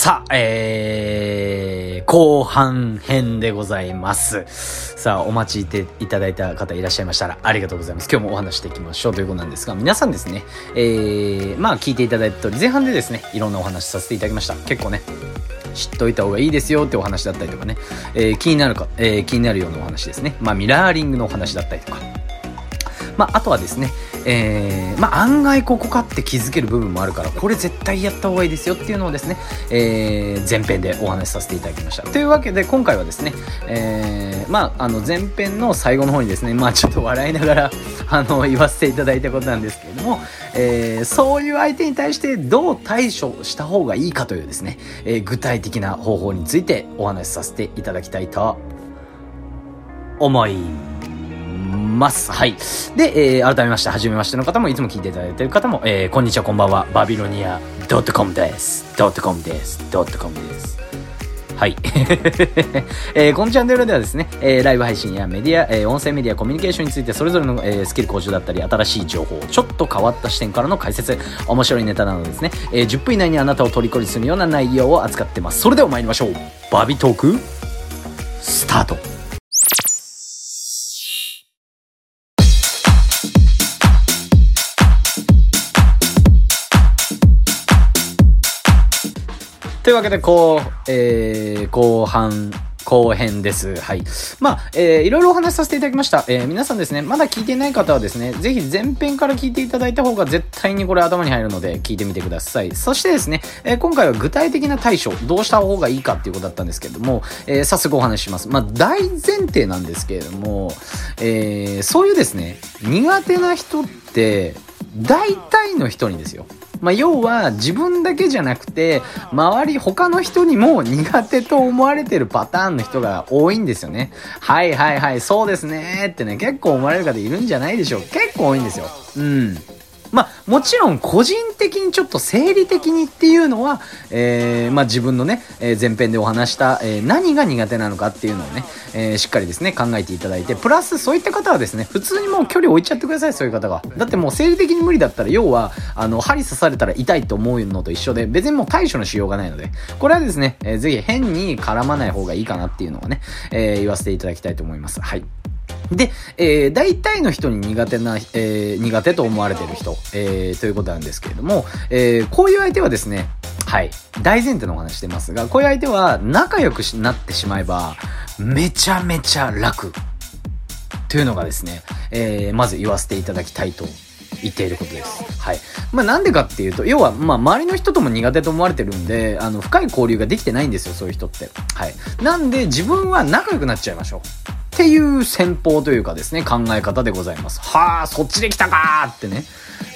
さあ、えー、後半編でございます。さあ、お待ちいていただいた方いらっしゃいましたらありがとうございます。今日もお話していきましょうということなんですが、皆さんですね、えー、まあ聞いていただいた通り、前半でですね、いろんなお話しさせていただきました。結構ね、知っといた方がいいですよってお話だったりとかね、えー、気になるか、えー、気になるようなお話ですね。まあ、ミラーリングのお話だったりとか、まあ、あとはですね、えー、まあ、案外ここかって気づける部分もあるから、これ絶対やった方がいいですよっていうのをですね、えー、前編でお話しさせていただきました。というわけで、今回はですね、えー、まあ、あの、前編の最後の方にですね、まあ、ちょっと笑いながら あの、言わせていただいたことなんですけれども、えー、そういう相手に対してどう対処した方がいいかというですね、えー、具体的な方法についてお話しさせていただきたいと思います。ます。はい。で、えー、改めまして、初めましての方も、いつも聞いていただいている方も、えー、こんにちは、こんばんは、バビロニア .com です。.com です。.com です。はい。えー、このチャンネルではですね、えー、ライブ配信やメディア、えー、音声メディア、コミュニケーションについてそれぞれの、えー、スキル向上だったり、新しい情報、ちょっと変わった視点からの解説、面白いネタなどですね、えー、10分以内にあなたを虜にするような内容を扱ってます。それでは参りましょう。バビトーク、スタート。というわけで、こう、えー、後半、後編です。はい。まあ、えー、いろいろお話しさせていただきました。えー、皆さんですね、まだ聞いてない方はですね、ぜひ前編から聞いていただいた方が絶対にこれ頭に入るので、聞いてみてください。そしてですね、えー、今回は具体的な対処、どうした方がいいかっていうことだったんですけれども、えー、早速お話しします。まあ、大前提なんですけれども、えー、そういうですね、苦手な人って、大体の人にですよ。まあ、要は自分だけじゃなくて、周り他の人にも苦手と思われてるパターンの人が多いんですよね。はいはいはい、そうですねってね、結構思われる方いるんじゃないでしょう。結構多いんですよ。うん。まあ、もちろん個人的にちょっと生理的にっていうのは、えー、まあ自分のね、え、前編でお話した、え、何が苦手なのかっていうのをね、えー、しっかりですね、考えていただいて、プラスそういった方はですね、普通にもう距離置いちゃってください、そういう方が。だってもう生理的に無理だったら、要は、あの、針刺されたら痛いと思うのと一緒で、別にもう対処のしようがないので、これはですね、えー、ぜひ変に絡まない方がいいかなっていうのをね、えー、言わせていただきたいと思います。はい。で、えー、大体の人に苦手な、えー、苦手と思われてる人、えー、ということなんですけれども、えー、こういう相手はですね、はい、大前提のお話してますが、こういう相手は仲良くなってしまえば、めちゃめちゃ楽。というのがですね、えー、まず言わせていただきたいと言っていることです。はい。まあなんでかっていうと、要は、まあ周りの人とも苦手と思われてるんで、あの、深い交流ができてないんですよ、そういう人って。はい。なんで自分は仲良くなっちゃいましょう。っていう戦法というかですね、考え方でございます。はあ、そっちで来たかーってね。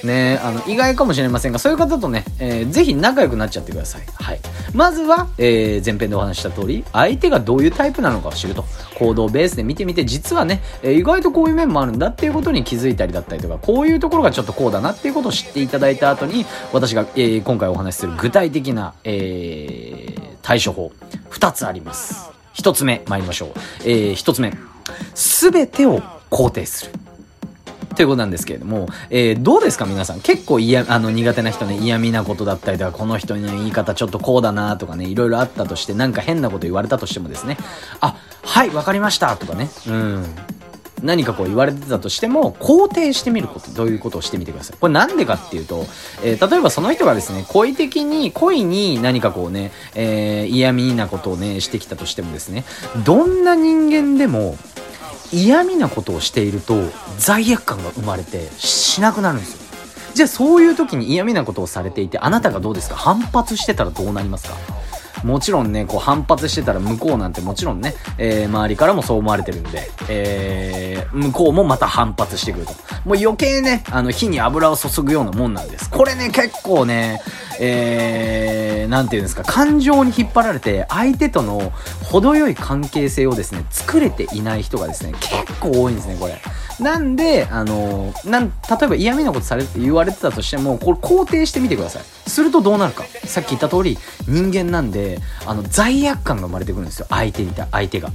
ねあの、意外かもしれませんが、そういう方とね、えー、ぜひ仲良くなっちゃってください。はい。まずは、えー、前編でお話した通り、相手がどういうタイプなのかを知ると。行動ベースで見てみて、実はね、えー、意外とこういう面もあるんだっていうことに気づいたりだったりとか、こういうところがちょっとこうだなっていうことを知っていただいた後に、私が、えー、今回お話しする具体的な、えー、対処法、二つあります。一つ目、参りましょう。えー、一つ目。すべてを肯定する。ということなんですけれども、えー、どうですか皆さん？結構嫌、あの、苦手な人ね、嫌味なことだったりとか、この人の言い方ちょっとこうだなとかね、いろいろあったとして、なんか変なこと言われたとしてもですね、あ、はい、わかりましたとかね、うん。何かこう言われてたとしても、肯定してみること、どういうことをしてみてください。これなんでかっていうと、えー、例えばその人がですね、恋的に、恋に何かこうね、えー、嫌味なことをね、してきたとしてもですね、どんな人間でも、嫌味なことをしていると罪悪感が生まれてしなくなるんですよ。じゃあそういう時に嫌味なことをされていてあなたがどうですか？反発してたらどうなりますか？もちろんね、こう反発してたら向こうなんてもちろんね、えー、周りからもそう思われてるんで、えー、向こうもまた反発してくると。もう余計ね、あの火に油を注ぐようなもんなんです。これね、結構ね、えー、なんていうんですか、感情に引っ張られて、相手との程よい関係性をですね、作れていない人がですね、結構多いんですね、これ。なんで、あの、なん、例えば嫌味なことされて、言われてたとしても、これ肯定してみてください。するとどうなるか。さっき言った通り、人間なんで、あの、罪悪感が生まれてくるんですよ。相手にた、相手が。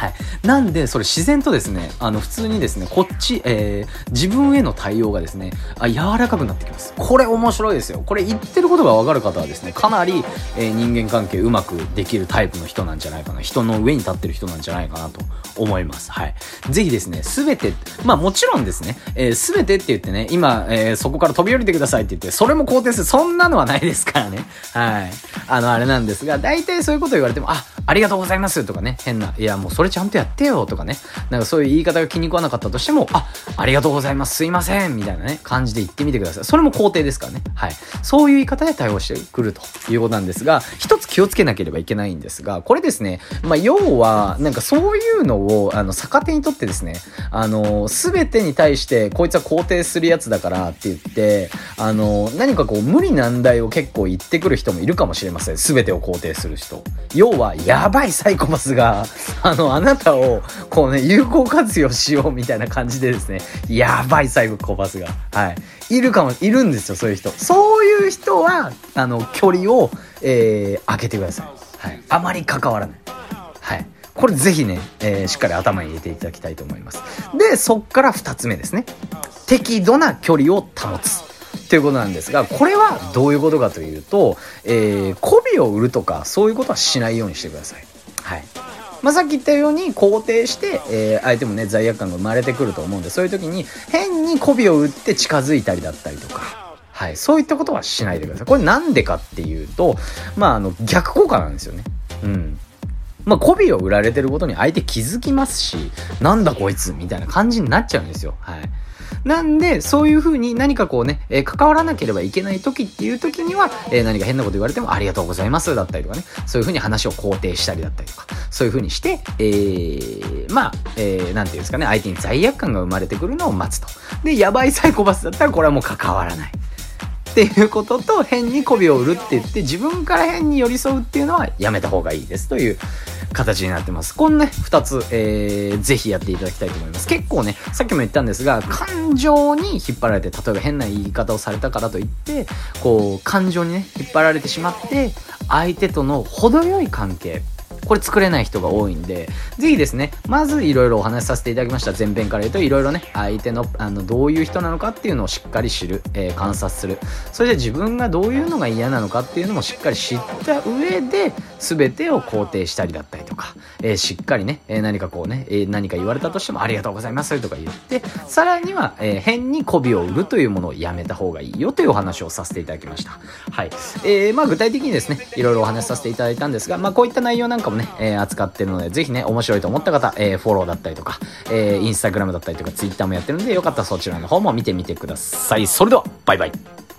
はい。なんで、それ自然とですね、あの、普通にですね、こっち、えー、自分への対応がですね、あ、柔らかくなってきます。これ面白いですよ。これ言ってることがわかる方はですね、かなり、えー、人間関係うまくできるタイプの人なんじゃないかな。人の上に立ってる人なんじゃないかなと思います。はい。ぜひですね、すべて、まあもちろんですね、えす、べてって言ってね、今、えー、そこから飛び降りてくださいって言って、それも肯定する。そんなのはないですからね。はい。あの、あれなんですが、大体そういうこと言われても、あ、ありがとうございますとかね、変な、いや、もうそれちゃんとやってよとかね、なんかそういう言い方が気に食わなかったとしても、あ、ありがとうございます、すいませんみたいなね、感じで言ってみてください。それも肯定ですからね。はい。そういう言い方で対応してくるということなんですが、一つ気をつけなければいけないんですが、これですね、まあ、要は、なんかそういうのを、あの、逆手にとってですね、あの、すべてに対して、こいつは肯定するやつだからって言って、あの、何かこう、無理難題を結構言ってくる人もいるかもしれません。すべてを肯定する人。要は、やばいサイコパスが、あの、あなたを、こうね、有効活用しようみたいな感じでですね、やばいサイコパスが、はい。いるかも、いるんですよ、そういう人。そういう人は、あの、距離を、えー、開けてください。はい。あまり関わらない。はい。これぜひね、えー、しっかり頭に入れていただきたいと思います。で、そっから二つ目ですね。適度な距離を保つ。ということなんですが、これはどういうことかというと、えー、媚びを売るとか、そういうことはしないようにしてください。はい。まあ、さっき言ったように肯定して、えー、相手もね、罪悪感が生まれてくると思うんで、そういう時に変に媚びを打って近づいたりだったりとか、はい、そういったことはしないでください。これなんでかっていうと、まあ、あの、逆効果なんですよね。うん。まあ、媚びを売られてることに相手気づきますし、なんだこいつみたいな感じになっちゃうんですよ。はい。なんで、そういう風に何かこうね、えー、関わらなければいけない時っていう時には、えー、何か変なこと言われてもありがとうございますだったりとかね、そういう風に話を肯定したりだったりとか、そういう風にして、えー、まあ、えー、なんていうんですかね、相手に罪悪感が生まれてくるのを待つと。で、やばいサイコパスだったらこれはもう関わらない。っていうことと変に媚びを売るって言って自分から変に寄り添うっていうのはやめた方がいいですという形になってます。このね、二つ、えー、ぜひやっていただきたいと思います。結構ね、さっきも言ったんですが、感情に引っ張られて、例えば変な言い方をされたからといって、こう、感情にね、引っ張られてしまって、相手との程よい関係、これ作れない人が多いんで、ぜひですね、まずいろいろお話しさせていただきました。前編から言うと、いろいろね、相手の、あの、どういう人なのかっていうのをしっかり知る、えー、観察する。それで自分がどういうのが嫌なのかっていうのもしっかり知った上で、全てを肯定したりだったりとか、えー、しっかりね、えー、何かこうね、えー、何か言われたとしてもありがとうございますとか言って、さらには、え、変に媚びを売るというものをやめた方がいいよというお話をさせていただきました。はい。えー、まあ具体的にですね、いろいろお話しさせていただいたんですが、まあこういった内容なんかもね、えー、扱ってるので、ぜひね、面白いと思った方、えー、フォローだったりとか、えー、インスタグラムだったりとか、ツイッターもやってるんで、よかったらそちらの方も見てみてください。それでは、バイバイ。